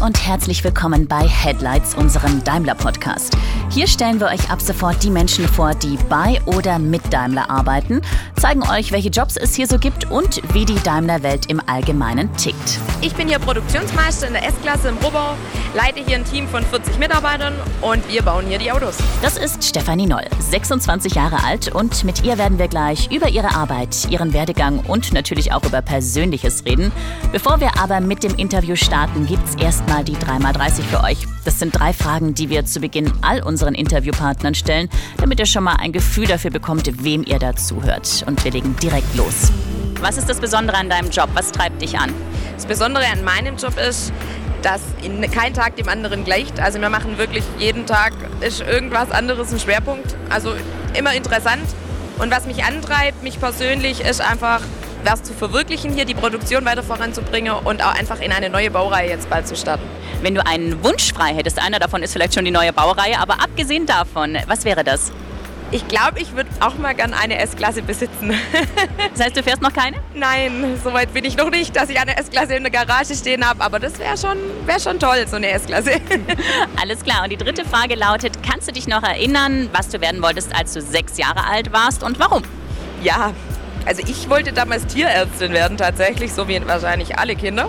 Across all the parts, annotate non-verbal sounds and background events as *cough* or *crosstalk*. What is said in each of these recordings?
und herzlich willkommen bei Headlights, unserem Daimler-Podcast. Hier stellen wir euch ab sofort die Menschen vor, die bei oder mit Daimler arbeiten, zeigen euch, welche Jobs es hier so gibt und wie die Daimler-Welt im Allgemeinen tickt. Ich bin hier Produktionsmeister in der S-Klasse im Rohbau, leite hier ein Team von 40 Mitarbeitern und wir bauen hier die Autos. Das ist Stefanie Noll, 26 Jahre alt und mit ihr werden wir gleich über ihre Arbeit, ihren Werdegang und natürlich auch über Persönliches reden. Bevor wir aber mit dem Interview starten, gibt es erstmal die 3x30 für euch. Das sind drei Fragen, die wir zu Beginn all unseren Interviewpartnern stellen, damit ihr schon mal ein Gefühl dafür bekommt, wem ihr da zuhört. Und wir legen direkt los. Was ist das Besondere an deinem Job? Was treibt dich an? Das Besondere an meinem Job ist, dass kein Tag dem anderen gleicht. Also wir machen wirklich jeden Tag ist irgendwas anderes ein Schwerpunkt. Also immer interessant. Und was mich antreibt, mich persönlich, ist einfach was zu verwirklichen, hier die Produktion weiter voranzubringen und auch einfach in eine neue Baureihe jetzt bald zu starten. Wenn du einen Wunsch frei hättest, einer davon ist vielleicht schon die neue Baureihe, aber abgesehen davon, was wäre das? Ich glaube, ich würde auch mal gerne eine S-Klasse besitzen. *laughs* das heißt, du fährst noch keine? Nein, soweit bin ich noch nicht, dass ich eine S-Klasse in der Garage stehen habe. Aber das wäre schon, wär schon toll, so eine S-Klasse. *laughs* Alles klar. Und die dritte Frage lautet, kannst du dich noch erinnern, was du werden wolltest, als du sechs Jahre alt warst und warum? Ja, also ich wollte damals Tierärztin werden tatsächlich, so wie wahrscheinlich alle Kinder.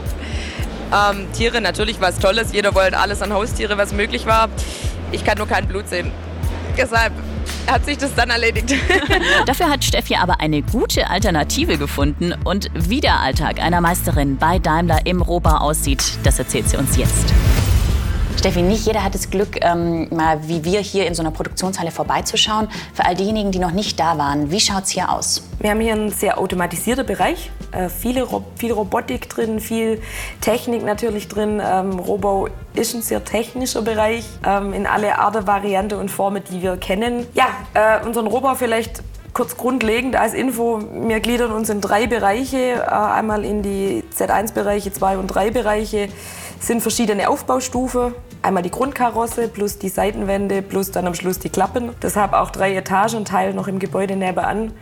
Ähm, Tiere natürlich was Tolles, jeder wollte alles an Haustiere, was möglich war. Ich kann nur kein Blut sehen. Deshalb hat sich das dann erledigt. *laughs* Dafür hat Steffi aber eine gute Alternative gefunden. Und wie der Alltag einer Meisterin bei Daimler im Rohbau aussieht, das erzählt sie uns jetzt. Steffi, nicht jeder hat das Glück, ähm, mal wie wir hier in so einer Produktionshalle vorbeizuschauen. Für all diejenigen, die noch nicht da waren, wie schaut es hier aus? Wir haben hier einen sehr automatisierten Bereich. Äh, viele Ro viel Robotik drin, viel Technik natürlich drin. Ähm, Rohbau ist ein sehr technischer Bereich ähm, in alle Arten, Varianten und Formen, die wir kennen. Ja, äh, unseren Rohbau vielleicht Kurz grundlegend als Info, wir gliedern uns in drei Bereiche, äh, einmal in die Z1-Bereiche, 2 und 3 Bereiche sind verschiedene Aufbaustufen. Einmal die Grundkarosse plus die Seitenwände plus dann am Schluss die Klappen. Deshalb auch drei Etagen, Teil noch im Gebäude nebenan.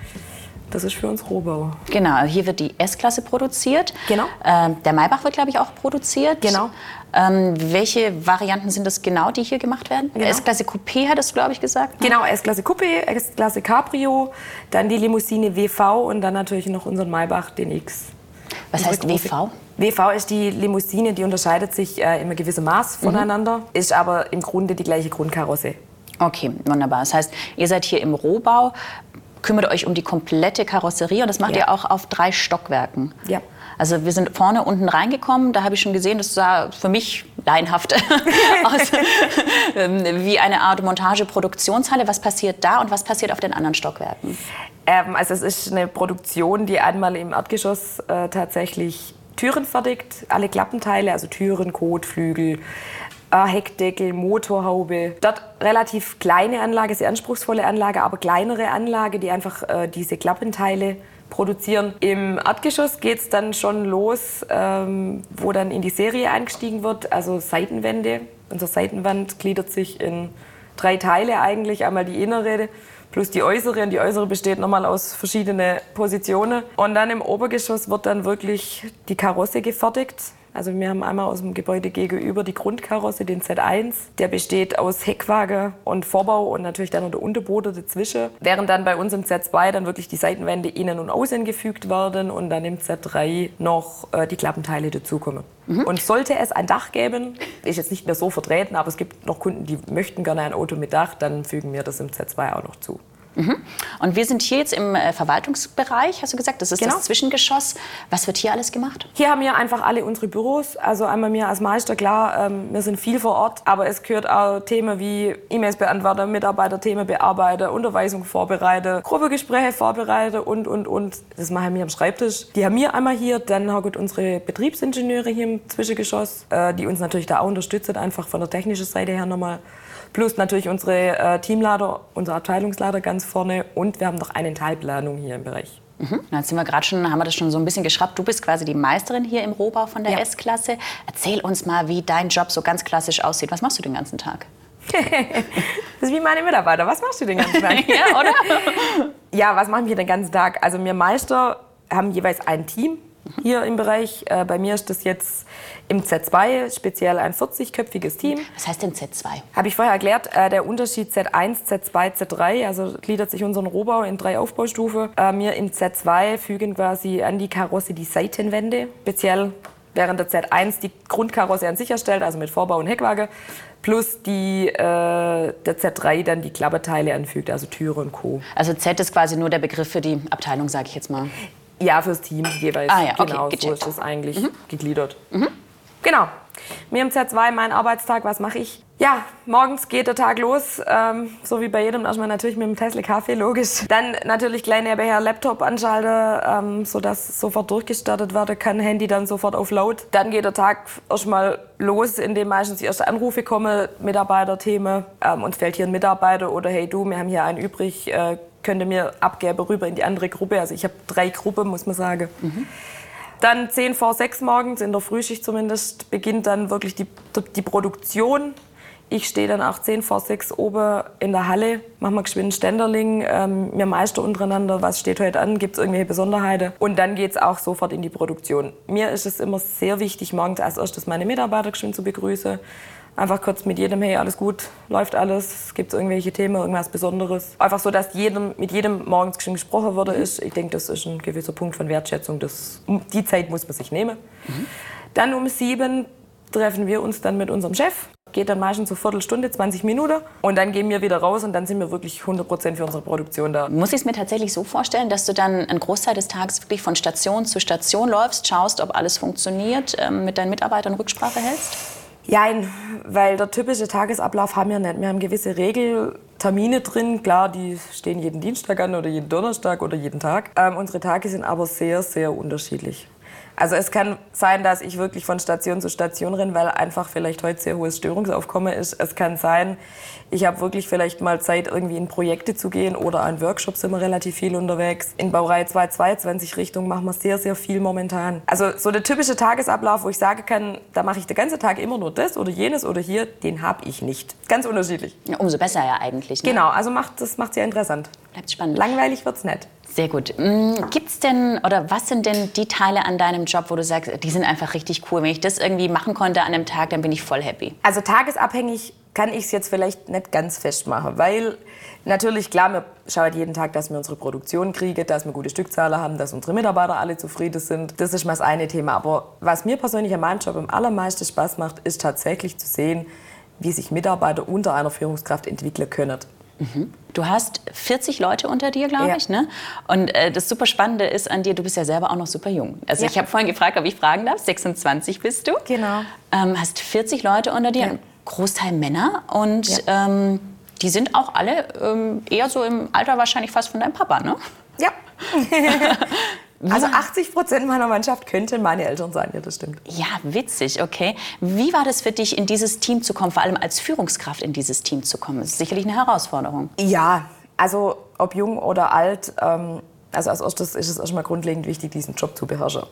Das ist für uns Rohbau. Genau, hier wird die S-Klasse produziert. Genau. Ähm, der Maybach wird, glaube ich, auch produziert. Genau. Ähm, welche Varianten sind das genau, die hier gemacht werden? Genau. S-Klasse Coupé hattest du, glaube ich, gesagt. Ne? Genau, S-Klasse Coupé, S-Klasse Cabrio, dann die Limousine WV und dann natürlich noch unseren Maybach, den X. Was heißt WV? WV ist die Limousine, die unterscheidet sich äh, in einem gewissen Maß mhm. voneinander, mhm. ist aber im Grunde die gleiche Grundkarosse. Okay, wunderbar. Das heißt, ihr seid hier im Rohbau, kümmert euch um die komplette Karosserie und das macht ja. ihr auch auf drei Stockwerken. Ja. Also wir sind vorne unten reingekommen, da habe ich schon gesehen, das sah für mich laienhaft *laughs* aus, *laughs* ähm, wie eine Art Montageproduktionshalle. Was passiert da und was passiert auf den anderen Stockwerken? Ähm, also es ist eine Produktion, die einmal im Erdgeschoss äh, tatsächlich Türen fertigt, alle Klappenteile, also Türen, Kotflügel, Heckdeckel, Motorhaube. Dort relativ kleine Anlage, sehr anspruchsvolle Anlage, aber kleinere Anlage, die einfach äh, diese Klappenteile produzieren. Im Erdgeschoss geht es dann schon los, ähm, wo dann in die Serie eingestiegen wird, also Seitenwände. Unsere Seitenwand gliedert sich in drei Teile eigentlich. Einmal die innere, plus die äußere. Und die äußere besteht nochmal aus verschiedenen Positionen. Und dann im Obergeschoss wird dann wirklich die Karosse gefertigt. Also wir haben einmal aus dem Gebäude gegenüber die Grundkarosse, den Z1. Der besteht aus Heckwaage und Vorbau und natürlich dann noch der Unterboden dazwischen. Während dann bei uns im Z2 dann wirklich die Seitenwände innen und außen gefügt werden und dann im Z3 noch äh, die Klappenteile dazukommen. Mhm. Und sollte es ein Dach geben, ist jetzt nicht mehr so vertreten, aber es gibt noch Kunden, die möchten gerne ein Auto mit Dach, dann fügen wir das im Z2 auch noch zu. Mhm. Und wir sind hier jetzt im äh, Verwaltungsbereich, hast du gesagt, das ist genau. das Zwischengeschoss. Was wird hier alles gemacht? Hier haben wir einfach alle unsere Büros. Also einmal mir als Meister, klar, ähm, wir sind viel vor Ort, aber es gehört auch Themen wie E-Mails beantworten, Mitarbeiterthemen bearbeiten, Unterweisung vorbereiten, Gruppengespräche vorbereiten und, und, und. Das machen wir am Schreibtisch. Die haben wir einmal hier, dann haben unsere Betriebsingenieure hier im Zwischengeschoss, äh, die uns natürlich da auch unterstützen, einfach von der technischen Seite her nochmal. Plus natürlich unsere äh, Teamleiter, unser Abteilungsleiter ganz vorne und wir haben noch eine Teilplanung hier im Bereich. Mhm. Jetzt sind wir gerade schon, haben wir das schon so ein bisschen geschraubt. Du bist quasi die Meisterin hier im Rohbau von der ja. S-Klasse. Erzähl uns mal, wie dein Job so ganz klassisch aussieht. Was machst du den ganzen Tag? *laughs* das ist wie meine Mitarbeiter. Was machst du den ganzen Tag? *laughs* ja, oder? ja, was machen wir den ganzen Tag? Also wir Meister haben jeweils ein Team hier im Bereich. Äh, bei mir ist das jetzt im Z2 speziell ein 40-köpfiges Team. Was heißt denn Z2? Habe ich vorher erklärt. Äh, der Unterschied Z1, Z2, Z3, also gliedert sich unseren Rohbau in drei Aufbaustufen. Äh, wir im Z2 fügen quasi an die Karosse die Seitenwände, speziell während der Z1 die Grundkarosse an sich erstellt, also mit Vorbau und Heckwaage, plus die, äh, der Z3 dann die Klapperteile anfügt, also Türe und Co. Also Z ist quasi nur der Begriff für die Abteilung, sage ich jetzt mal. Ja, fürs Team jeweils. Ah ja, okay, genau, so ist das eigentlich gegliedert. Genau. Mir im Z2 mein Arbeitstag, was mache ich? Ja, morgens geht der Tag los, ähm, so wie bei jedem erstmal natürlich mit dem Tesla Kaffee, logisch. Dann natürlich gleich nebenher Laptop anschalten, ähm, sodass sofort durchgestartet werden kann, Handy dann sofort auf Laut. Dann geht der Tag erstmal los, indem meistens die ersten Anrufe kommen, Mitarbeiterthemen. Ähm, uns fällt hier ein Mitarbeiter oder hey du, wir haben hier einen übrig, äh, könnt ihr mir abgeben rüber in die andere Gruppe. Also ich habe drei Gruppen, muss man sagen. Dann 10 vor 6 morgens, in der Frühschicht zumindest, beginnt dann wirklich die, die Produktion. Ich stehe dann auch 10 vor 6 oben in der Halle, machen wir geschwind einen Ständerling, ähm, wir meistern untereinander, was steht heute an, gibt es irgendwelche Besonderheiten. Und dann geht es auch sofort in die Produktion. Mir ist es immer sehr wichtig, morgens als erstes meine Mitarbeiter geschwind zu begrüßen. Einfach kurz mit jedem, hey, alles gut, läuft alles, gibt es irgendwelche Themen, irgendwas Besonderes. Einfach so, dass jedem, mit jedem morgens schon gesprochen wurde. Ist. Ich denke, das ist ein gewisser Punkt von Wertschätzung. Das, die Zeit muss man sich nehmen. Dann um sieben treffen wir uns dann mit unserem Chef. Geht dann meistens so Viertelstunde, 20 Minuten. Und dann gehen wir wieder raus und dann sind wir wirklich 100% für unsere Produktion da. Muss ich es mir tatsächlich so vorstellen, dass du dann einen Großteil des Tages wirklich von Station zu Station läufst, schaust, ob alles funktioniert, ähm, mit deinen Mitarbeitern Rücksprache hältst? Jein, weil der typische Tagesablauf haben wir nicht. Wir haben gewisse Regeltermine drin. Klar, die stehen jeden Dienstag an oder jeden Donnerstag oder jeden Tag. Ähm, unsere Tage sind aber sehr, sehr unterschiedlich. Also es kann sein, dass ich wirklich von Station zu Station renne, weil einfach vielleicht heute sehr hohes Störungsaufkommen ist. Es kann sein, ich habe wirklich vielleicht mal Zeit, irgendwie in Projekte zu gehen oder an Workshops sind wir relativ viel unterwegs. In Baureihe 222 Richtung machen wir sehr, sehr viel momentan. Also so der typische Tagesablauf, wo ich sagen kann, da mache ich den ganzen Tag immer nur das oder jenes oder hier, den habe ich nicht. Ganz unterschiedlich. Ja, umso besser ja eigentlich. Ne? Genau, also macht, das macht sehr interessant. Bleibt spannend. Langweilig wird's nicht. Sehr gut. Gibt es denn oder was sind denn die Teile an deinem Job, wo du sagst, die sind einfach richtig cool? Wenn ich das irgendwie machen konnte an einem Tag, dann bin ich voll happy. Also tagesabhängig kann ich es jetzt vielleicht nicht ganz festmachen, weil natürlich, klar, wir schauen jeden Tag, dass wir unsere Produktion kriegen, dass wir gute Stückzahlen haben, dass unsere Mitarbeiter alle zufrieden sind. Das ist mal das eine Thema. Aber was mir persönlich an meinem Job am allermeisten Spaß macht, ist tatsächlich zu sehen, wie sich Mitarbeiter unter einer Führungskraft entwickeln können. Du hast 40 Leute unter dir, glaube Ja. ich, ne? Und äh, das super Spannende ist an dir, du bist ja selber auch noch super jung. Also Ja. ich habe vorhin gefragt, ob ich fragen darf. 26 bist du. Genau. Ähm, hast 40 Leute unter dir, Ja. ein Großteil Männer und ähm, die sind auch alle ähm, eher so im Alter wahrscheinlich fast von deinem Papa, ne? Ja. *laughs* also 80 Prozent meiner Mannschaft könnten meine Eltern sein, ja, das stimmt. Ja, witzig, okay. Wie war das für dich, in dieses Team zu kommen, vor allem als Führungskraft in dieses Team zu kommen? Das ist sicherlich eine Herausforderung. Ja, also ob jung oder alt, ähm, also als erstes ist es erstmal grundlegend wichtig, diesen Job zu beherrschen.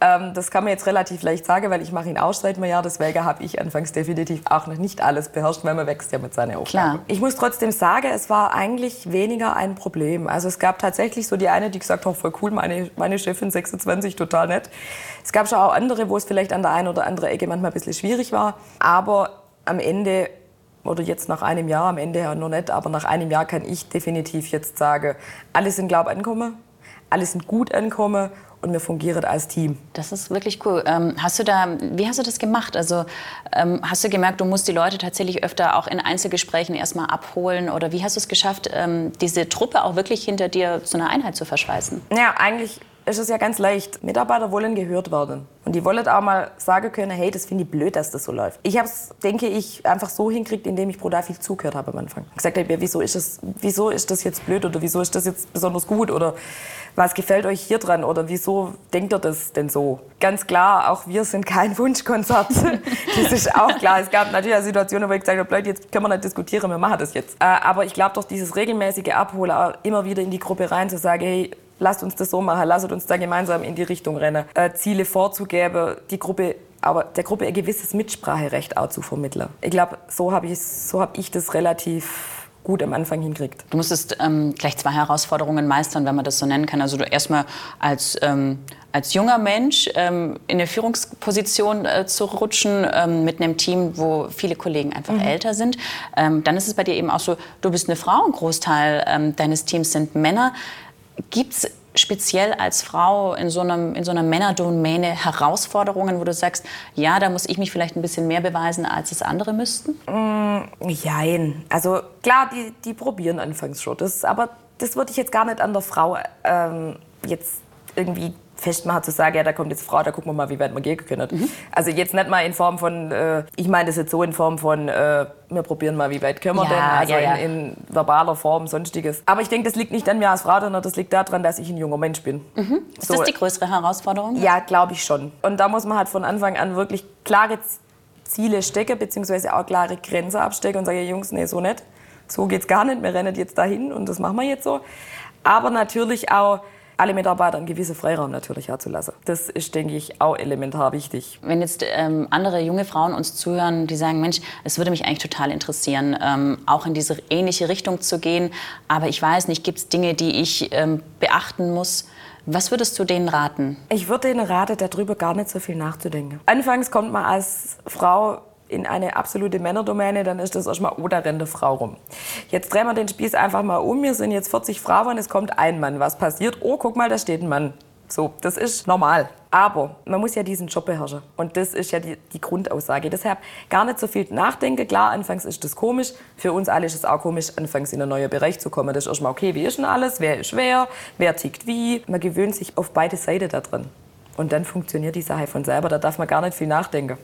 Ähm, das kann man jetzt relativ leicht sagen, weil ich mache ihn auch seit einem Jahr. Deswegen habe ich anfangs definitiv auch noch nicht alles beherrscht, weil man wächst ja mit seiner Aufgabe. Klar. Ich muss trotzdem sagen, es war eigentlich weniger ein Problem. Also es gab tatsächlich so die eine, die gesagt hat, voll cool, meine, meine Chefin 26, total nett. Es gab schon auch andere, wo es vielleicht an der einen oder anderen Ecke manchmal ein bisschen schwierig war. Aber am Ende oder jetzt nach einem Jahr, am Ende ja noch nicht, aber nach einem Jahr kann ich definitiv jetzt sagen, alle sind, glaube ich, angekommen, alle sind gut angekommen und wir fungieren als Team. Das ist wirklich cool. Ähm, hast du da, wie hast du das gemacht? Also ähm, hast du gemerkt, du musst die Leute tatsächlich öfter auch in Einzelgesprächen erstmal abholen oder wie hast du es geschafft, ähm, diese Truppe auch wirklich hinter dir zu einer Einheit zu verschweißen? Ja, eigentlich ist es ja ganz leicht. Mitarbeiter wollen gehört werden. Und die wollen auch mal sagen können, hey, das finde ich blöd, dass das so läuft. Ich habe es, denke ich, einfach so hinkriegt, indem ich brutal viel zugehört habe am Anfang. Gesagt habe, ja, wieso wieso ist das jetzt blöd oder wieso ist das jetzt besonders gut oder was gefällt euch hier dran oder wieso denkt ihr das denn so? Ganz klar, auch wir sind kein *laughs* Wunschkonzert. das ist auch klar. Es gab natürlich Situationen, wo ich gesagt habe, Leute, jetzt können wir nicht diskutieren, wir machen das jetzt. Äh, aber ich glaube doch, dieses regelmäßige Abholen, immer wieder in die Gruppe rein zu sagen, hey, lasst uns das so machen, lasst uns da gemeinsam in die Richtung rennen, äh, Ziele vorzugeben, die Gruppe aber der Gruppe ein gewisses Mitspracherecht auch zu vermitteln. Ich glaube, so habe ich, so hab ich das relativ gut am Anfang hinkriegt. Du musstest ähm, gleich zwei Herausforderungen meistern, wenn man das so nennen kann. Also du erstmal als, ähm, als junger Mensch ähm, in eine Führungsposition äh, zu rutschen ähm, mit einem Team, wo viele Kollegen einfach mhm. älter sind. Ähm, dann ist es bei dir eben auch so, du bist eine Frau, ein Großteil ähm, deines Teams sind Männer. Gibt es speziell als Frau in so, einem, in so einer Männerdomäne Herausforderungen, wo du sagst, ja, da muss ich mich vielleicht ein bisschen mehr beweisen, als es andere müssten? Mm, jein. Also klar, die, die probieren anfangs schon. Das, aber das würde ich jetzt gar nicht an der Frau ähm, jetzt irgendwie festmachen, zu sagen, ja, da kommt jetzt Frau, da gucken wir mal, wie weit wir gehen können. Mhm. Also jetzt nicht mal in Form von, äh, ich meine das jetzt so in Form von, äh, wir probieren mal, wie weit können wir ja, denn, also ja, ja. In, in, verbaler Form, sonstiges. Aber ich denke, das liegt nicht an mir als Frau, sondern das liegt daran, dass ich ein junger Mensch bin. Mhm. Ist so. das die größere Herausforderung? Ja, glaube ich schon. Und da muss man halt von Anfang an wirklich klare Ziele stecken, beziehungsweise auch klare Grenzen abstecken und sagen, Jungs, nee, so nicht. So geht's gar nicht, wir rennen jetzt dahin und das machen wir jetzt so. Aber natürlich auch alle Mitarbeiter einen gewissen Freiraum natürlich auch zu lassen. Das ist, denke ich, auch elementar wichtig. Wenn jetzt ähm, andere junge Frauen uns zuhören, die sagen, Mensch, es würde mich eigentlich total interessieren, ähm, auch in diese ähnliche Richtung zu gehen, aber ich weiß nicht, gibt es Dinge, die ich ähm, beachten muss? Was würdest du denen raten? Ich würde denen raten, darüber gar nicht so viel nachzudenken. Anfangs kommt man als Frau in eine absolute Männerdomäne, dann ist das erstmal, oh, da rennt eine Frau rum. Jetzt drehen wir den Spieß einfach mal um. Wir sind jetzt 40 Frauen, es kommt ein Mann. Was passiert? Oh, guck mal, da steht ein Mann. So, das ist normal. Aber man muss ja diesen Job beherrschen. Und das ist ja die, die, Grundaussage. Deshalb gar nicht so viel nachdenken. Klar, anfangs ist das komisch. Für uns alle ist es auch komisch, anfangs in einen neuen Bereich zu kommen. Das ist erstmal okay, wie ist denn alles? Wer ist wer? Wer tickt wie? Man gewöhnt sich auf beide Seiten da drin. Und dann funktioniert die Sache von selber. Da darf man gar nicht viel nachdenken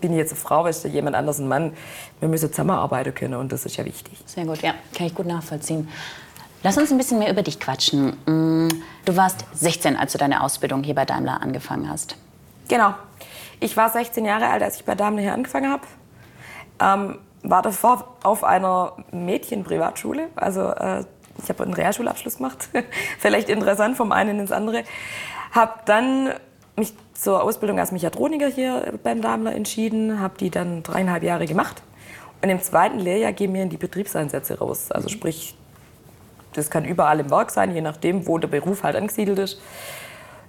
bin ich jetzt eine Frau, ist jemand anders ein Mann. Wir müssen zusammenarbeiten können und das ist ja wichtig. Sehr gut, ja, kann ich gut nachvollziehen. Lass uns ein bisschen mehr über dich quatschen. Mm, du warst 16, als du deine Ausbildung hier bei Daimler angefangen hast. Genau. Ich war 16 Jahre alt, als ich bei Daimler hier angefangen habe. Ähm, war davor auf einer Mädchenprivatschule. Also äh, ich habe einen Realschulabschluss gemacht. *laughs* Vielleicht interessant vom einen ins andere. Habe dann mich zur Ausbildung als Mechatroniker hier beim Daimler entschieden, habe die dann dreieinhalb Jahre gemacht. Und im zweiten Lehrjahr gehen wir in die Betriebseinsätze raus. Also sprich, das kann überall im Werk sein, je nachdem, wo der Beruf halt angesiedelt ist.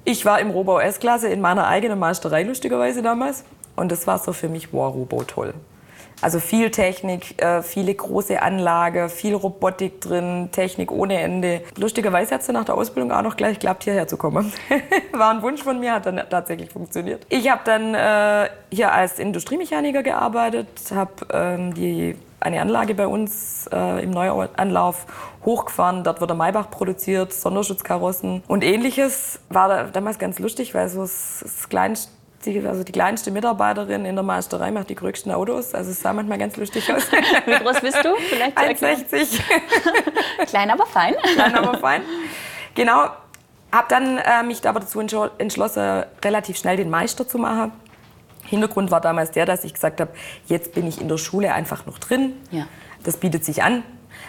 Ich war im Rohbau S-Klasse in meiner eigenen Meisterei lustigerweise damals. Und das war so für mich, wow, Rohbau toll. Also viel Technik, äh, viele große Anlage, viel Robotik drin, Technik ohne Ende. Lustigerweise hat es nach der Ausbildung auch noch gleich geklappt, hierher zu kommen. *laughs* War ein Wunsch von mir, hat dann tatsächlich funktioniert. Ich habe dann äh, hier als Industriemechaniker gearbeitet, habe ähm, eine Anlage bei uns äh, im Neuanlauf hochgefahren. Dort wurde Maybach produziert, Sonderschutzkarossen und ähnliches. War da damals ganz lustig, weil so das, das kleinste die, also die kleinste Mitarbeiterin in der Meisterei macht die größten Autos. Also es sah manchmal ganz lustig aus. Wie groß bist du? Vielleicht 1,60. *laughs* Klein, aber fein. Klein, aber fein. Genau. Habe dann äh, mich aber dazu entschlossen, relativ schnell den Meister zu machen. Hintergrund war damals der, dass ich gesagt habe, jetzt bin ich in der Schule einfach noch drin. Ja. Das bietet sich an.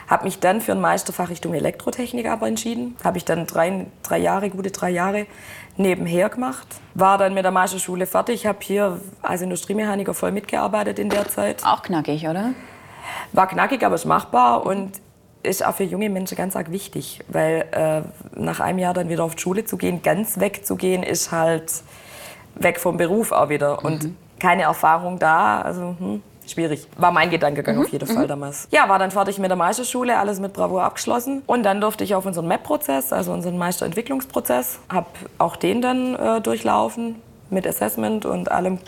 Habe mich dann für ein Meisterfach Richtung Elektrotechnik aber entschieden. Habe ich dann drei, drei Jahre, gute drei Jahre nebenher gemacht. War dann mit der Meisterschule fertig. Habe hier als Industriemechaniker voll mitgearbeitet in der Zeit. Auch knackig, oder? War knackig, aber ist machbar und ist auch für junge Menschen ganz arg wichtig, weil äh, nach einem Jahr dann wieder auf die Schule zu gehen, ganz wegzugehen, ist halt weg vom Beruf auch wieder und mhm. keine Erfahrung da. Also hm, schwierig. War mein Gedankengang mhm. auf jeden Fall mhm. damals. Ja, war dann fertig mit der Meisterschule, alles mit Bravour abgeschlossen. Und dann durfte ich auf unseren MAP-Prozess, also unseren Meisterentwicklungsprozess, habe auch den dann äh, durchlaufen mit Assessment und allem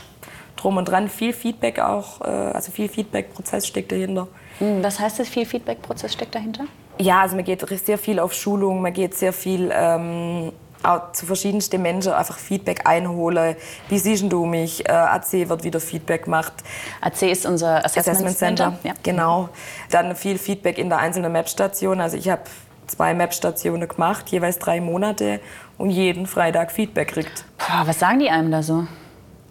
drum und dran. Viel Feedback auch, äh, also viel Feedback-Prozess steckt dahinter. Hm, was heißt das, viel Feedback-Prozess steckt dahinter? Ja, also man geht sehr viel auf Schulung, man geht sehr viel ähm, auch zu verschiedensten Menschen einfach Feedback einholen. Wie siehst du mich? Äh, AC wird wieder Feedback gemacht. AC ist unser Assessment, Assessment Center. Center. Ja. Genau. Dann viel Feedback in der einzelnen Map-Station. Also ich habe zwei Map-Stationen gemacht, jeweils drei Monate und jeden Freitag Feedback kriegt. Boah, was sagen die einem da so?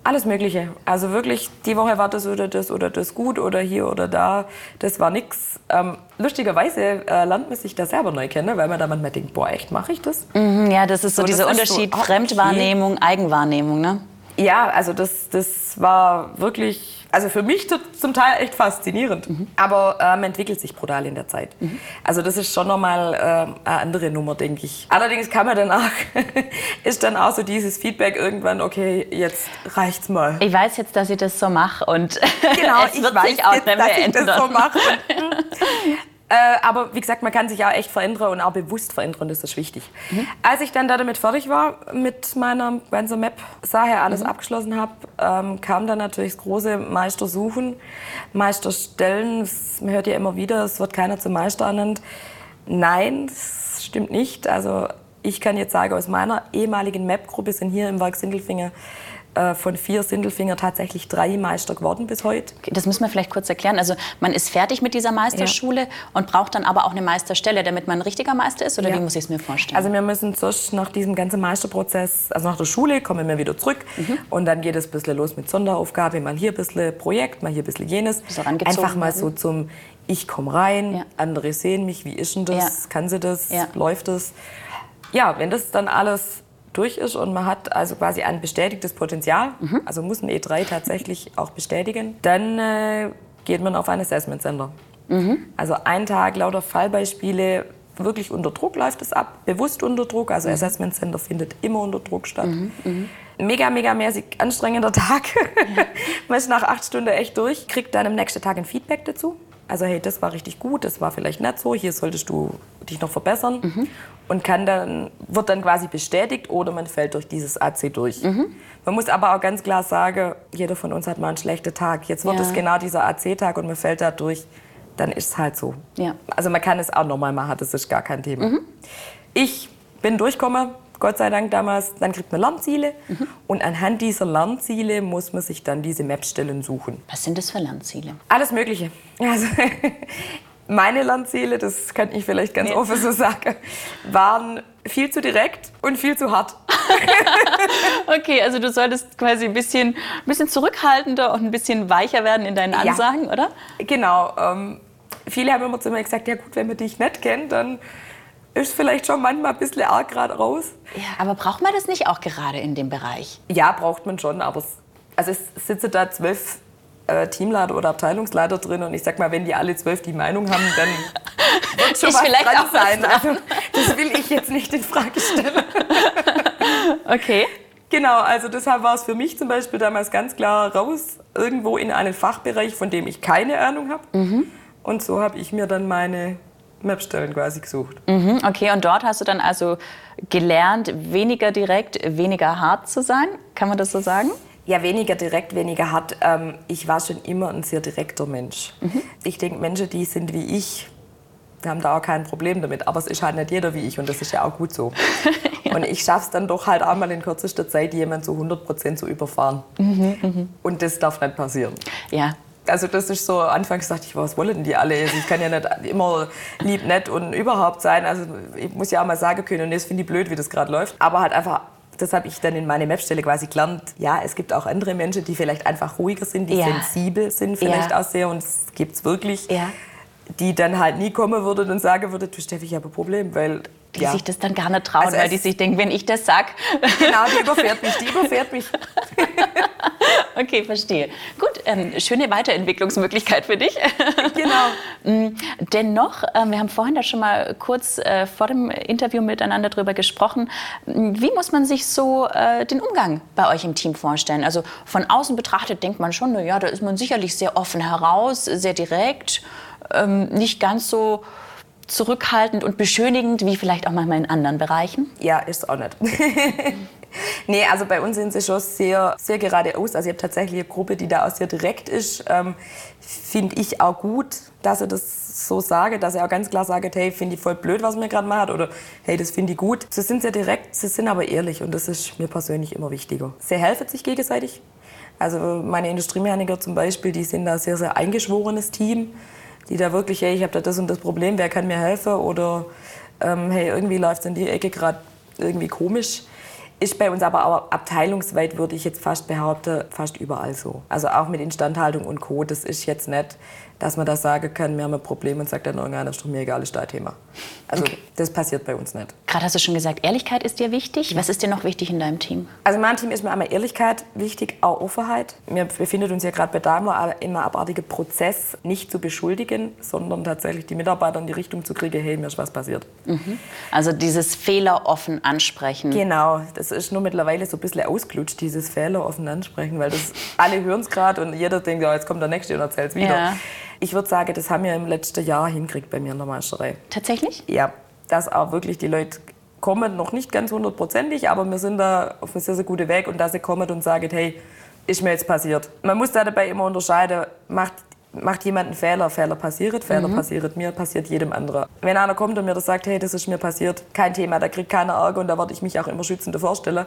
Alles Mögliche. Also wirklich, die Woche war das oder das oder das gut oder hier oder da. Das war nix. Ähm, lustigerweise äh, lernt man sich da selber neu kennen, weil man da manchmal denkt, boah, echt, mache ich das? Mhm, ja, das ist so, so dieser Unterschied so, Fremdwahrnehmung. Eigenwahrnehmung, ne? Ja, also das, das war wirklich, also für mich zum Teil echt faszinierend. Mhm. Aber ähm, entwickelt sich brutal in der Zeit. Mhm. Also das ist schon nochmal äh, eine andere Nummer, denke ich. Allerdings kann man danach, *laughs* ist dann auch so dieses Feedback irgendwann, okay, jetzt reicht's mal. Ich weiß jetzt, dass ich das so mache und *laughs* genau, es wird ich weiß sich auch jetzt, dass ich das so mache. *laughs* Äh, aber wie gesagt, man kann sich auch echt verändern und auch bewusst verändern, das ist wichtig. Mhm. Als ich dann da damit fertig war, mit meiner ganzen Map-Sache alles mhm. abgeschlossen habe, ähm, kam dann natürlich das große Meistersuchen, Meisterstellen. Man hört ja immer wieder, es wird keiner zum Meister ernannt. Nein, das stimmt nicht. Also ich kann jetzt sagen, aus meiner ehemaligen Map-Gruppe sind hier im Werk Sindelfinger von vier Sindelfinger tatsächlich drei Meister geworden bis heute. Okay, das müssen wir vielleicht kurz erklären. Also man ist fertig mit dieser Meisterschule ja. und braucht dann aber auch eine Meisterstelle, damit man ein richtiger Meister ist? Oder ja. wie muss ich es mir vorstellen? Also wir müssen zuerst nach diesem ganzen Meisterprozess, also nach der Schule, kommen wir wieder zurück mhm. und dann geht es ein bisschen los mit Sonderaufgabe, mal hier ein bisschen Projekt, mal hier ein bisschen jenes. Einfach mal so zum ich komme rein, ja. andere sehen mich, wie ist denn das, kann sie das, läuft das? Ja, wenn das dann alles durch ist und man hat also quasi ein bestätigtes Potenzial, mhm. also muss ein E3 tatsächlich *laughs* auch bestätigen, dann äh, geht man auf ein Assessment Center. Mhm. Also ein Tag lauter Fallbeispiele, wirklich unter Druck läuft es ab, bewusst unter Druck, also mhm. Assessment Center findet immer unter Druck statt. Mhm. Mega, mega mäßig anstrengender *laughs* Tag. man ist nach acht Stunden echt durch, kriegt dann am nächsten Tag ein Feedback dazu. Also hey, das war richtig gut, das war vielleicht nicht so, hier solltest du dich noch verbessern. Mhm. Und kann dann, wird dann quasi bestätigt oder man fällt durch dieses AC durch. Mhm. Man muss aber auch ganz klar sagen, jeder von uns hat mal einen schlechten Tag. Jetzt wird ja. es genau dieser AC-Tag und man fällt da durch, dann ist es halt so. Ja. Also man kann es auch nochmal machen, das ist gar kein Thema. Mhm. Ich bin durchgekommen, Gott sei Dank damals, dann kriegt man Lernziele mhm. und anhand dieser Lernziele muss man sich dann diese Mapstellen suchen. Was sind das für Lernziele? Alles Mögliche. Also, *laughs* meine Lernziele, das kann ich vielleicht ganz nee. offen so sagen, waren viel zu direkt und viel zu hart. *laughs* okay, also du solltest quasi ein bisschen, ein bisschen zurückhaltender und ein bisschen weicher werden in deinen Ansagen, ja. oder? Genau. Ähm, viele haben immer zu mir gesagt, ja gut, wenn man dich nicht kennt, dann ist vielleicht schon manchmal ein bisschen arg gerade raus. Ja, aber braucht man das nicht auch gerade in dem Bereich? Ja, braucht man schon, aber es, also es sitzen da zwölf äh, Teamleiter oder Abteilungsleiter drin und ich sag mal, wenn die alle zwölf die Meinung haben, dann wird *laughs* schon was vielleicht dran sein. Also, das will ich jetzt nicht in Frage stellen. *laughs* okay. Genau, also deshalb war es für mich zum Beispiel damals ganz klar raus, irgendwo in einen Fachbereich, von dem ich keine Ahnung habe. Mhm. Und so habe ich mir dann meine Mapstellen quasi gesucht. Mhm, okay, und dort hast du dann also gelernt, weniger direkt, weniger hart zu sein? Kann man das so sagen? Ja, weniger direkt, weniger hart. Ähm, ich war schon immer ein sehr direkter Mensch. Mhm. Ich denke, Menschen, die sind wie ich, haben da auch kein Problem damit. Aber es ist halt nicht jeder wie ich und das ist ja auch gut so. *laughs* ja. Und ich schaffe es dann doch halt einmal in kürzester Zeit, jemanden zu 100 Prozent zu überfahren. Mhm, mh. Und das darf nicht passieren. Ja, also das ist so, anfangs dachte ich, was wollen die alle? Also ich kann ja nicht immer lieb, nett und überhaupt sein. Also ich muss ja auch mal sagen können, und das finde ich blöd, wie das gerade läuft. Aber halt einfach das habe ich dann in meine Mapstelle quasi gelernt. Ja, es gibt auch andere Menschen, die vielleicht einfach ruhiger sind, die ja. sensibel sind vielleicht ja. auch sehr und es gibt es wirklich. Ja. Die dann halt nie kommen würde und sagen würde, du Steffi, ich habe ein Problem, weil die ja. sich das dann gar nicht trauen, also weil die sich denken, wenn ich das sag. Genau, die überfährt mich, die *laughs* überfährt mich. Okay, verstehe. Gut, ähm, schöne Weiterentwicklungsmöglichkeit für dich. Genau. *laughs* Mm, dennoch, äh, wir haben vorhin da schon mal kurz äh, vor dem Interview miteinander darüber gesprochen. Mm, wie muss man sich so äh, den Umgang bei euch im Team vorstellen? Also von außen betrachtet denkt man schon, ja, da ist man sicherlich sehr offen heraus, sehr direkt, ähm, nicht ganz so zurückhaltend und beschönigend wie vielleicht auch manchmal in anderen Bereichen? Ja, ist auch nicht. *laughs* nee, also bei uns sind sie schon sehr, sehr geradeaus. Also ich habe tatsächlich eine Gruppe, die da auch sehr direkt ist. Ähm, finde ich auch gut, dass er das so sage, dass er auch ganz klar sagt, hey, finde ich voll blöd, was mir gerade macht oder hey, das finde ich gut. Sie sind sehr direkt, sie sind aber ehrlich und das ist mir persönlich immer wichtiger. Sie helfen sich gegenseitig. Also meine Industriemechaniker zum Beispiel, die sind da sehr, sehr eingeschworenes Team die da wirklich, hey, ich habe da das und das Problem, wer kann mir helfen? Oder ähm, hey, irgendwie läuft es in die Ecke gerade irgendwie komisch. Ist bei uns aber auch abteilungsweit, würde ich jetzt fast behaupten, fast überall so. Also auch mit Instandhaltung und Co. Das ist jetzt nicht dass man das sagen kann, wir haben ein Problem und sagt dann irgendeiner, ist doch mir egal, ist da ein Thema. Also okay. das passiert bei uns nicht. Gerade hast du schon gesagt, Ehrlichkeit ist dir wichtig. Was ist dir noch wichtig in deinem Team? Also in meinem Team ist mir einmal Ehrlichkeit wichtig, auch Offenheit. Wir befinden uns ja gerade bei Daimler im abartigen Prozess, nicht zu beschuldigen, sondern tatsächlich die Mitarbeiter in die Richtung zu kriegen, hey, mir ist was passiert. Mhm. Also dieses Fehler offen ansprechen. Genau, das ist nur mittlerweile so ein bisschen ausgelutscht, dieses Fehler offen ansprechen, weil das alle hören es gerade und jeder denkt, ja, jetzt kommt der Nächste und erzählt es wieder. Ja. Ich würde sagen, das haben wir im letzten Jahr hingekriegt bei mir in der Meisterei. Tatsächlich? Ja, dass auch wirklich die Leute kommen, noch nicht ganz hundertprozentig, aber wir sind da auf einem sehr, sehr guten Weg und dass sie kommen und sagen, hey, ist mir jetzt passiert. Man muss da dabei immer unterscheiden, macht, macht jemand einen Fehler, Fehler passiert, Fehler mhm. passiert mir, passiert jedem anderen. Wenn einer kommt und mir das sagt, hey, das ist mir passiert, kein Thema, da kriegt keiner Ärger und da werde ich mich auch immer schützend vorstellen.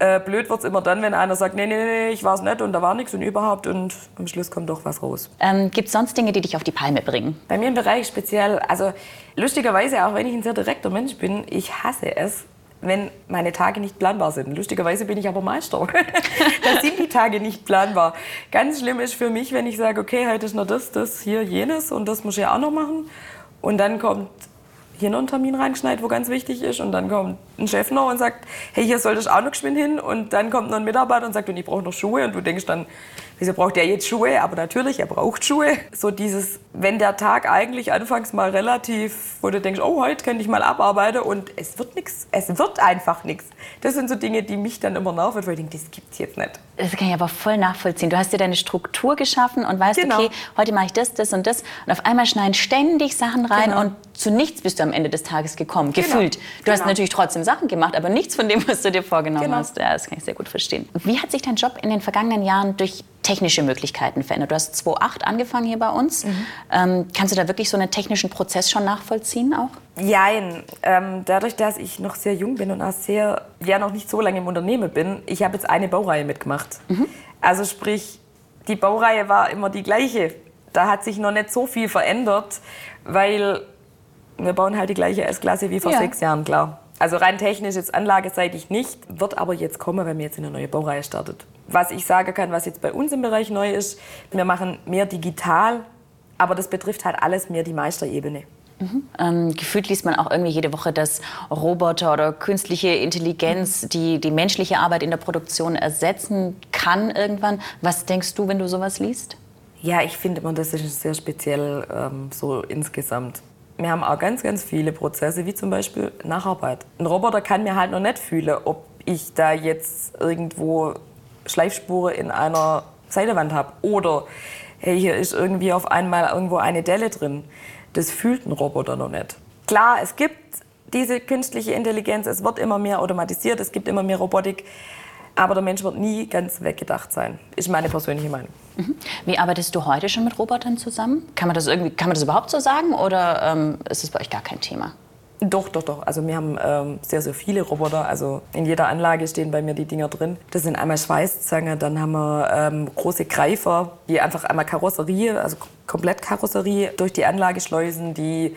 Äh, blöd wird es immer dann, wenn einer sagt, nee, nee, nee, ich war es nicht und da war nichts und überhaupt und am Schluss kommt doch was raus. Ähm, Gibt es sonst Dinge, die dich auf die Palme bringen? Bei mir im Bereich speziell, also lustigerweise, auch wenn ich ein sehr direkter Mensch bin, ich hasse es, wenn meine Tage nicht planbar sind. Lustigerweise bin ich aber Meister. *laughs* da sind die Tage nicht planbar. Ganz schlimm ist für mich, wenn ich sage, okay, heute ist noch das, das, hier, jenes und das muss ich auch noch machen. Und dann kommt hier noch einen Termin reinschneit, wo ganz wichtig ist. Und dann kommt ein Chef noch und sagt, hey, hier sollte ich auch noch geschwind hin. Und dann kommt noch ein Mitarbeiter und sagt, und ich brauche noch Schuhe. Und du denkst dann, wieso braucht der jetzt Schuhe? Aber natürlich, er braucht Schuhe. So dieses, wenn der Tag eigentlich anfangs mal relativ, wo du denkst, oh, heute könnte ich mal abarbeiten und es wird nichts, es wird einfach nichts. Das sind so Dinge, die mich dann immer nerven, weil ich denke, das gibt es jetzt nicht. Das kann ich aber voll nachvollziehen. Du hast dir deine Struktur geschaffen und weißt, genau. okay, heute mache ich das, das und das. Und auf einmal schneiden ständig Sachen rein genau. und zu nichts bist du am Ende des Tages gekommen, genau. gefühlt. Du genau. hast natürlich trotzdem Sachen gemacht, aber nichts von dem, was du dir vorgenommen genau. hast. Ja, das kann ich sehr gut verstehen. Wie hat sich dein Job in den vergangenen Jahren durch technische Möglichkeiten verändert? Du hast 2008 angefangen hier bei uns. Mhm. Ähm, kannst du da wirklich so einen technischen Prozess schon nachvollziehen auch? Jein. Ähm, dadurch, dass ich noch sehr jung bin und auch sehr, ja noch nicht so lange im Unternehmen bin, ich habe jetzt eine Baureihe mitgemacht. Mhm. Also sprich, die Baureihe war immer die gleiche. Da hat sich noch nicht so viel verändert, weil wir bauen halt die gleiche S-Klasse wie vor ja. sechs Jahren, klar. Also rein technisch jetzt anlageseitig nicht, wird aber jetzt kommen, wenn wir jetzt in eine neue Baureihe startet. Was ich sagen kann, was jetzt bei uns im Bereich neu ist, wir machen mehr digital, aber das betrifft halt alles mehr die Meisterebene. Mhm. Ähm, gefühlt liest man auch irgendwie jede Woche, dass Roboter oder künstliche Intelligenz die, die menschliche Arbeit in der Produktion ersetzen kann irgendwann. Was denkst du, wenn du sowas liest? Ja, ich finde, das ist sehr speziell ähm, so insgesamt wir haben auch ganz, ganz viele Prozesse, wie zum Beispiel Nacharbeit. Ein Roboter kann mir halt noch nicht fühlen, ob ich da jetzt irgendwo Schleifspuren in einer Seitewand habe oder hey, hier ist irgendwie auf einmal irgendwo eine Delle drin. Das fühlt ein Roboter noch nicht. Klar, es gibt diese künstliche Intelligenz, es wird immer mehr automatisiert, es gibt immer mehr Robotik, aber der Mensch wird nie ganz weggedacht sein, ist meine persönliche Meinung. Mhm. Wie arbeitest du heute schon mit Robotern zusammen? Kann man das, irgendwie, kann man das überhaupt so sagen oder ähm, ist es bei euch gar kein Thema? Doch, doch, doch. Also wir haben ähm, sehr, sehr viele Roboter. Also in jeder Anlage stehen bei mir die Dinger drin. Das sind einmal Schweißzange, dann haben wir ähm, große Greifer, die einfach einmal Karosserie, also komplett Karosserie durch die Anlage schleusen, die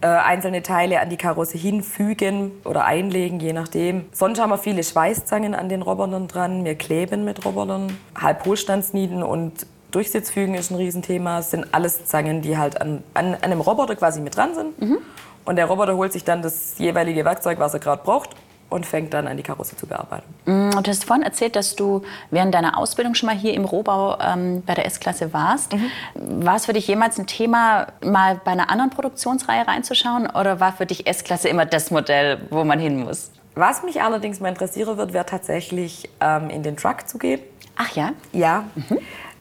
äh, einzelne Teile an die Karosse hinfügen oder einlegen, je nachdem. Sonst haben wir viele Schweißzangen an den Robotern dran. Wir kleben mit Robotern. Halbhochstandsnieten und Durchsitzfügen ist ein Riesenthema. Das sind alles Zangen, die halt an, an, an einem Roboter quasi mit dran sind. Mhm. Und der Roboter holt sich dann das jeweilige Werkzeug, was er gerade braucht und fängt dann an, die Karosse zu bearbeiten. Mm, und du hast vorhin erzählt, dass du während deiner Ausbildung schon mal hier im Rohbau ähm, bei der S-Klasse warst. Mhm. War es für dich jemals ein Thema, mal bei einer anderen Produktionsreihe reinzuschauen? Oder war für dich S-Klasse immer das Modell, wo man hin muss? Was mich allerdings mal interessieren wird, wäre tatsächlich ähm, in den Truck zu gehen. Ach ja? Ja. Mhm.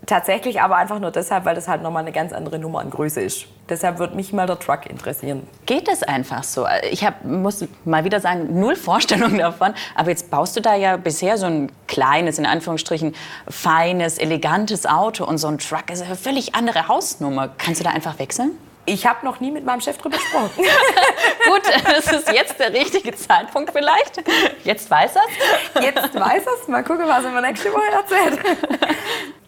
Tatsächlich aber einfach nur deshalb, weil das halt nochmal eine ganz andere Nummer an Größe ist. Deshalb würde mich mal der Truck interessieren. Geht das einfach so? Ich hab, muss mal wieder sagen, null Vorstellung *laughs* davon. Aber jetzt baust du da ja bisher so ein kleines, in Anführungsstrichen, feines, elegantes Auto. Und so ein Truck ist eine völlig andere Hausnummer. Kannst du da einfach wechseln? Ich habe noch nie mit meinem Chef drüber gesprochen. *laughs* Gut, das ist jetzt der richtige Zeitpunkt vielleicht. Jetzt weiß er Jetzt weiß er Mal gucken, was er mir nächste Woche erzählt.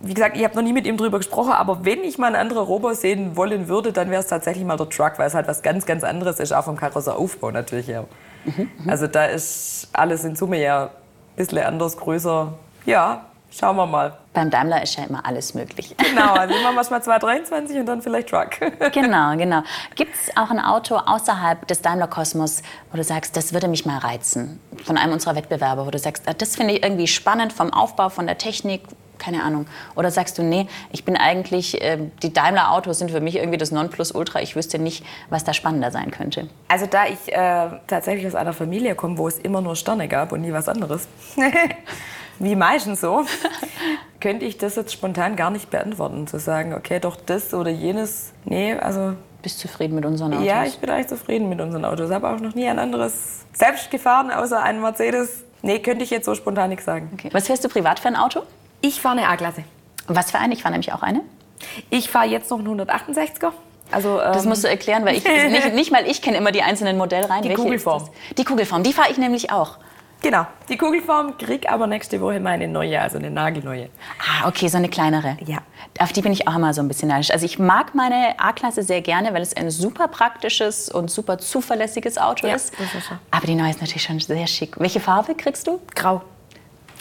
Wie gesagt, ich habe noch nie mit ihm drüber gesprochen, aber wenn ich mal einen anderen Robo sehen wollen würde, dann wäre es tatsächlich mal der Truck, weil es halt was ganz, ganz anderes ist, auch vom Karosseraufbau natürlich her. Mhm, mhm. also da ist alles in Summe ja ein bisschen anders, größer. Ja, Schauen wir mal. Beim Daimler ist ja immer alles möglich. *laughs* Genau, also machen *laughs* wir mal 223 und dann vielleicht Truck. *laughs* genau, genau. Gibt es auch ein Auto außerhalb des Daimler-Kosmos, wo du sagst, das würde mich mal reizen? Von einem unserer Wettbewerber, wo du sagst, ah, das finde ich irgendwie spannend vom Aufbau, von der Technik, keine Ahnung. Oder sagst du, nee, ich bin eigentlich, äh, die Daimler-Autos sind für mich irgendwie das Nonplusultra. Ich wüsste nicht, was da spannender sein könnte. Also da ich äh, tatsächlich aus einer Familie komme, wo es immer nur Sterne gab und nie was anderes, *laughs* wie meistens so, *laughs* könnte ich das jetzt spontan gar nicht beantworten. Zu sagen, okay, doch das oder jenes. Nee, also. Bist du zufrieden mit unseren Autos? Ja, ich bin eigentlich zufrieden mit unseren Autos. Ich habe auch noch nie ein anderes selbst gefahren, außer einen Mercedes. Nee, könnte ich jetzt so spontan nichts sagen. Okay. Was fährst du privat für ein Auto? Ich fahre eine A-Klasse. Was für eine? Ich fahre nämlich auch eine. Ich fahre jetzt noch einen 168er. Also, ähm das musst du erklären, weil ich *laughs* nicht, nicht mal ich kenne immer die einzelnen Modellreihen. Die Welche Kugelform. Die Kugelform, die fahre ich nämlich auch. Genau, die Kugelform krieg aber nächste Woche meine neue, also eine nagelneue. Ah, okay, so eine kleinere. Ja. Auf die bin ich auch immer so ein bisschen neidisch. Also ich mag meine A-Klasse sehr gerne, weil es ein super praktisches und super zuverlässiges Auto ja, ist. Das ist schon. Aber die neue ist natürlich schon sehr schick. Welche Farbe kriegst du? Grau.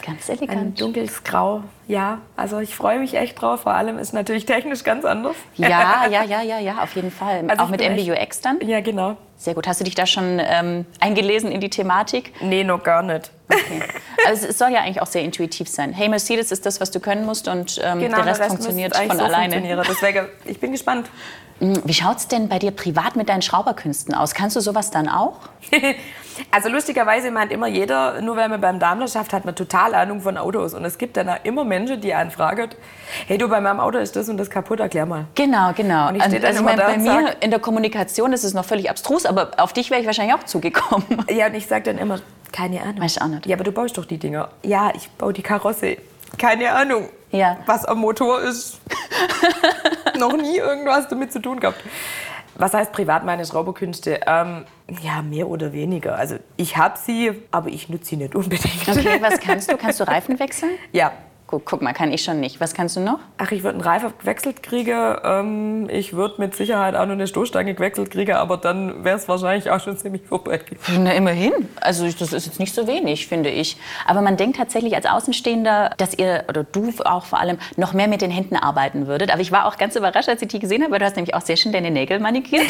Ganz elegant. Ein dunkles Grau, ja. Also ich freue mich echt drauf. Vor allem ist natürlich technisch ganz anders. Ja, *laughs* ja, ja, ja, ja, auf jeden Fall. Also auch mit MBUX dann? Ja, genau. Sehr gut. Hast du dich da schon ähm, eingelesen in die Thematik? Nee, noch gar nicht. Okay. Also es soll ja eigentlich auch sehr intuitiv sein. Hey, Mercedes ist das, was du können musst und ähm, genau, der Rest, der Rest funktioniert von so alleine. Deswegen, *laughs* ich bin gespannt. Wie schaut es denn bei dir privat mit deinen Schrauberkünsten aus? Kannst du sowas dann auch? *laughs* also lustigerweise meint immer jeder, nur weil man beim Daimler schafft, hat man total Ahnung von Autos. Und es gibt dann auch immer Menschen, die einen fragen, hey du, bei meinem Auto ist das und das kaputt, erklär mal. Genau, genau. Und ich stehe also immer da bei und mir sag- in der Kommunikation ist es noch völlig abstrus, aber auf dich wäre ich wahrscheinlich auch zugekommen. *laughs* Ja, und ich sage dann immer, keine Ahnung. Weiß ich auch nicht. Ja, aber du baust doch die Dinger. Ja, ich baue die Karosse. Keine Ahnung. Ja. Was am Motor ist. *laughs* Noch nie irgendwas damit zu tun gehabt. Was heißt privat meine Schrauberkünste? Ähm, ja, mehr oder weniger. Also ich habe sie, aber ich nutze sie nicht unbedingt. Okay, was *laughs* kannst du? Kannst du Reifen wechseln? Ja. Guck, guck mal, kann ich schon nicht. Was kannst du noch? Ach, ich würde einen Reifen gewechselt kriegen. Ähm, ich würde mit Sicherheit auch noch eine Stoßstange gewechselt kriegen, aber dann wäre es wahrscheinlich auch schon ziemlich vorbei. Na, immerhin. Also das ist jetzt nicht so wenig, finde ich. Aber man denkt tatsächlich als Außenstehender, dass ihr, oder du auch vor allem, noch mehr mit den Händen arbeiten würdet. Aber ich war auch ganz überrascht, als ich die gesehen habe, weil du hast nämlich auch sehr schön deine Nägel manikiert.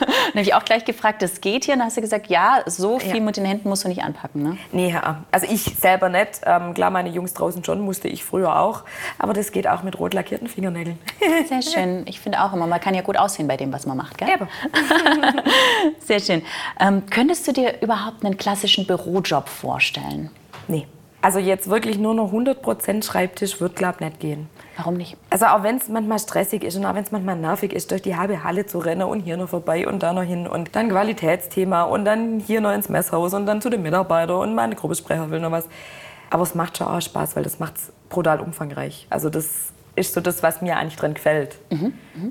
Dann habe ich auch gleich gefragt, das geht hier? Und dann hast du gesagt, ja, so viel Ja. mit den Händen musst du nicht anpacken. Ne? Nee, ja. also ich selber nicht. Ähm, klar, meine Jungs draußen schon, musste ich früher auch. Aber das geht auch mit rot lackierten Fingernägeln. *laughs* Sehr schön. Ich finde auch immer, man kann ja gut aussehen bei dem, was man macht. Gell? Eben. *laughs* Sehr schön. Ähm, könntest du dir überhaupt einen klassischen Bürojob vorstellen? Nee. Also jetzt wirklich nur noch 100% Schreibtisch wird, glaub nicht gehen. Warum nicht? Also auch wenn es manchmal stressig ist und auch wenn es manchmal nervig ist, durch die halbe Halle zu rennen und hier noch vorbei und da noch hin und dann Qualitätsthema und dann hier noch ins Messhaus und dann zu den Mitarbeitern und meine Gruppensprecher will noch was. Aber es macht schon auch Spaß, weil das macht es brutal umfangreich. Also das ist so das, was mir eigentlich dran gefällt.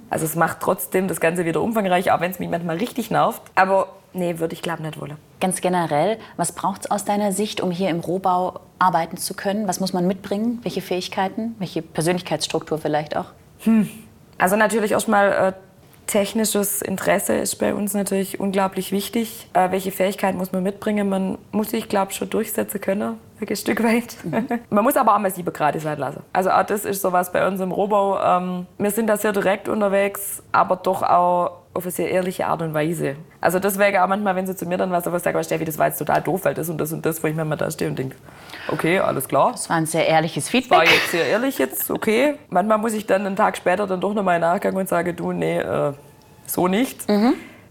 Also es macht trotzdem das Ganze wieder umfangreich, auch wenn es mich manchmal richtig nervt. Aber nee, würde ich glaube nicht wollen. Ganz generell, was braucht es aus deiner Sicht, um hier im Rohbau arbeiten zu können? Was muss man mitbringen? Welche Fähigkeiten? Welche Persönlichkeitsstruktur vielleicht auch? Also natürlich erstmal äh, technisches Interesse ist bei uns natürlich unglaublich wichtig. Äh, welche Fähigkeiten muss man mitbringen? Man muss sich, glaube ich, schon durchsetzen können, ein Stück weit. *laughs* man muss aber auch mal sieben Grad sein lassen. Also auch das ist sowas bei uns im Rohbau. Ähm, wir sind da sehr direkt unterwegs, aber doch auch auf eine sehr ehrliche Art und Weise. Also deswegen auch manchmal, wenn sie zu mir dann was sowas sagen, Steffi, das war jetzt total doof, weil das und das und das, wo ich mir mal da stehe und denke, okay, alles klar. Das war ein sehr ehrliches War Feedback. jetzt sehr ehrlich jetzt, okay. Manchmal muss ich dann einen Tag später dann doch nochmal nachgehen und sage, du, nee, äh, so nicht.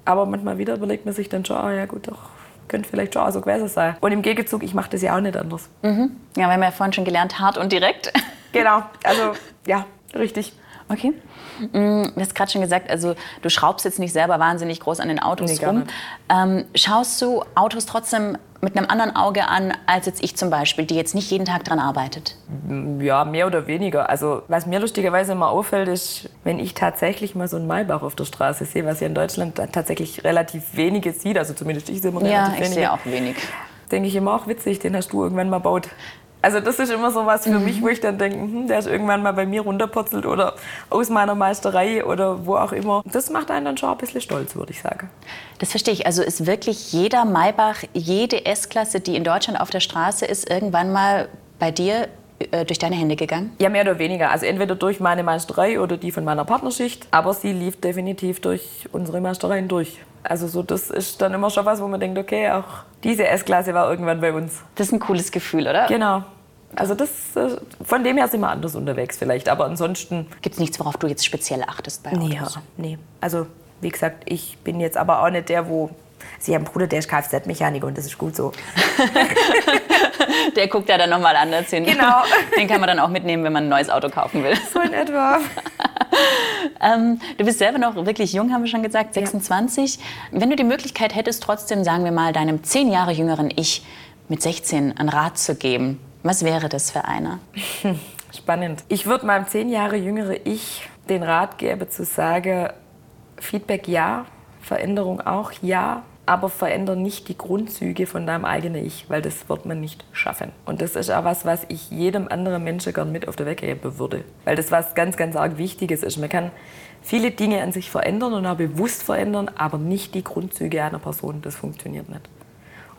Aber manchmal wieder überlegt man sich dann schon, ah, ja gut, doch, könnte vielleicht schon auch so gewesen sein. Und im Gegenzug, ich mache das ja auch nicht anders. Ja, wir haben ja vorhin schon gelernt, hart und direkt. Genau, also ja, richtig. Okay. Mm, Du hast gerade schon gesagt, also du schraubst jetzt nicht selber wahnsinnig groß an den Autos Nee, rum. Ähm, schaust du Autos trotzdem mit einem anderen Auge an, als jetzt ich zum Beispiel, die jetzt nicht jeden Tag dran arbeitet? Ja, mehr oder weniger. Also was mir lustigerweise immer auffällt, ist, wenn ich tatsächlich mal so einen Maybach auf der Straße sehe, was ja in Deutschland tatsächlich relativ wenige sieht, also zumindest ich sehe immer Ja, relativ ich wenige. sehe auch wenig. denke ich immer auch witzig, den hast du irgendwann mal baut. Also das ist immer so was für mich, wo ich dann denke, hm, der ist irgendwann mal bei mir runterpurzelt oder aus meiner Meisterei oder wo auch immer. Das macht einen dann schon ein bisschen stolz, würde ich sagen. Das verstehe ich. Also ist wirklich jeder Maybach, jede S-Klasse, die in Deutschland auf der Straße ist, irgendwann mal bei dir äh, durch deine Hände gegangen? Ja, mehr oder weniger. Also entweder durch meine Meisterei oder die von meiner Partnerschicht. Aber sie lief definitiv durch unsere Meistereien durch. Also so, das ist dann immer schon was, wo man denkt, okay, auch diese S-Klasse war irgendwann bei uns. Das ist ein cooles Gefühl, oder? Genau. Also das, äh, von dem her sind wir anders unterwegs vielleicht. Aber ansonsten... Gibt es nichts, worauf du jetzt speziell achtest bei Autos? Ja, nee. Also wie gesagt, ich bin jetzt aber auch nicht der, wo... Sie haben einen Bruder, der ist Kfz-Mechaniker und das ist gut so. *laughs* *laughs* der guckt ja dann nochmal anders hin. Genau. *laughs* Den kann man dann auch mitnehmen, wenn man ein neues Auto kaufen will. So in etwa. *laughs* ähm, du bist selber noch wirklich jung, haben wir schon gesagt, 26. Ja. Wenn du die Möglichkeit hättest, trotzdem, sagen wir mal, deinem zehn Jahre jüngeren Ich mit 16 einen Rat zu geben, was wäre das für einer? Spannend. Ich würde meinem zehn Jahre jüngere Ich den Rat geben, zu sagen, Feedback ja, Veränderung auch ja, aber veränder nicht die Grundzüge von deinem eigenen Ich, weil das wird man nicht schaffen. Und das ist auch was, was ich jedem anderen Menschen gern mit auf der Weg geben würde. Weil das was ganz, ganz arg Wichtiges ist. Man kann viele Dinge an sich verändern und auch bewusst verändern, aber nicht die Grundzüge einer Person. Das funktioniert nicht.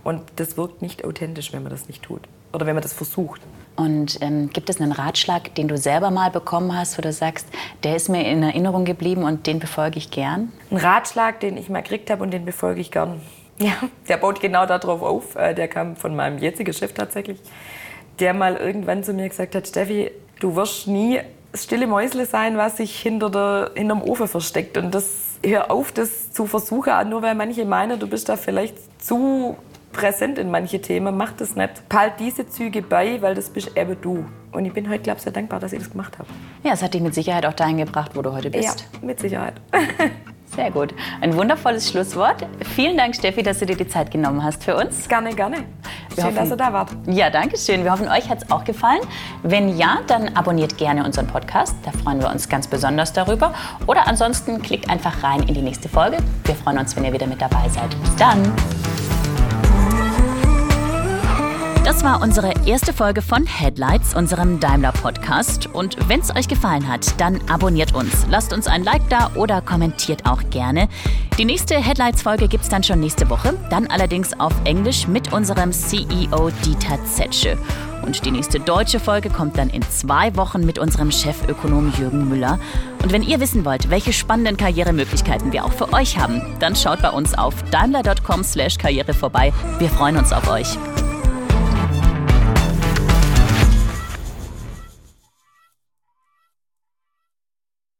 Und das wirkt nicht authentisch, wenn man das nicht tut. Oder wenn man das versucht. Und ähm, gibt es einen Ratschlag, den du selber mal bekommen hast, wo du sagst, der ist mir in Erinnerung geblieben und den befolge ich gern? Ein Ratschlag, den ich mal gekriegt habe und den befolge ich gern. *laughs* Ja, der baut genau darauf auf. Äh, der kam von meinem jetzigen Chef tatsächlich, der mal irgendwann zu mir gesagt hat, Steffi, du wirst nie das stille Mäusle sein, was sich hinter der, hinterm Ofen versteckt. Und das hör auf, das zu versuchen, nur weil manche meinen, du bist da vielleicht zu präsent in manche Themen, mach das nicht. Halt diese Züge bei, weil das bist eben du. Und ich bin heute, glaube ich, sehr dankbar, dass ich das gemacht habe. Ja, es hat dich mit Sicherheit auch dahin gebracht, wo du heute bist. Ja, mit Sicherheit. *laughs* Sehr gut. Ein wundervolles Schlusswort. Vielen Dank, Steffi, dass du dir die Zeit genommen hast für uns. Gerne, gerne. Wir schön, hoffen, dass ihr da wart. Ja, danke schön. Wir hoffen, euch hat es auch gefallen. Wenn ja, dann abonniert gerne unseren Podcast. Da freuen wir uns ganz besonders darüber. Oder ansonsten klickt einfach rein in die nächste Folge. Wir freuen uns, wenn ihr wieder mit dabei seid. Bis dann. Das war unsere erste Folge von Headlights, unserem Daimler-Podcast. Und wenn es euch gefallen hat, dann abonniert uns, lasst uns ein Like da oder kommentiert auch gerne. Die nächste Headlights-Folge gibt es dann schon nächste Woche, dann allerdings auf Englisch mit unserem CEO Dieter Zetsche. Und die nächste deutsche Folge kommt dann in zwei Wochen mit unserem Chefökonom Jürgen Müller. Und wenn ihr wissen wollt, welche spannenden Karrieremöglichkeiten wir auch für euch haben, dann schaut bei uns auf daimler.com/karriere vorbei. Wir freuen uns auf euch.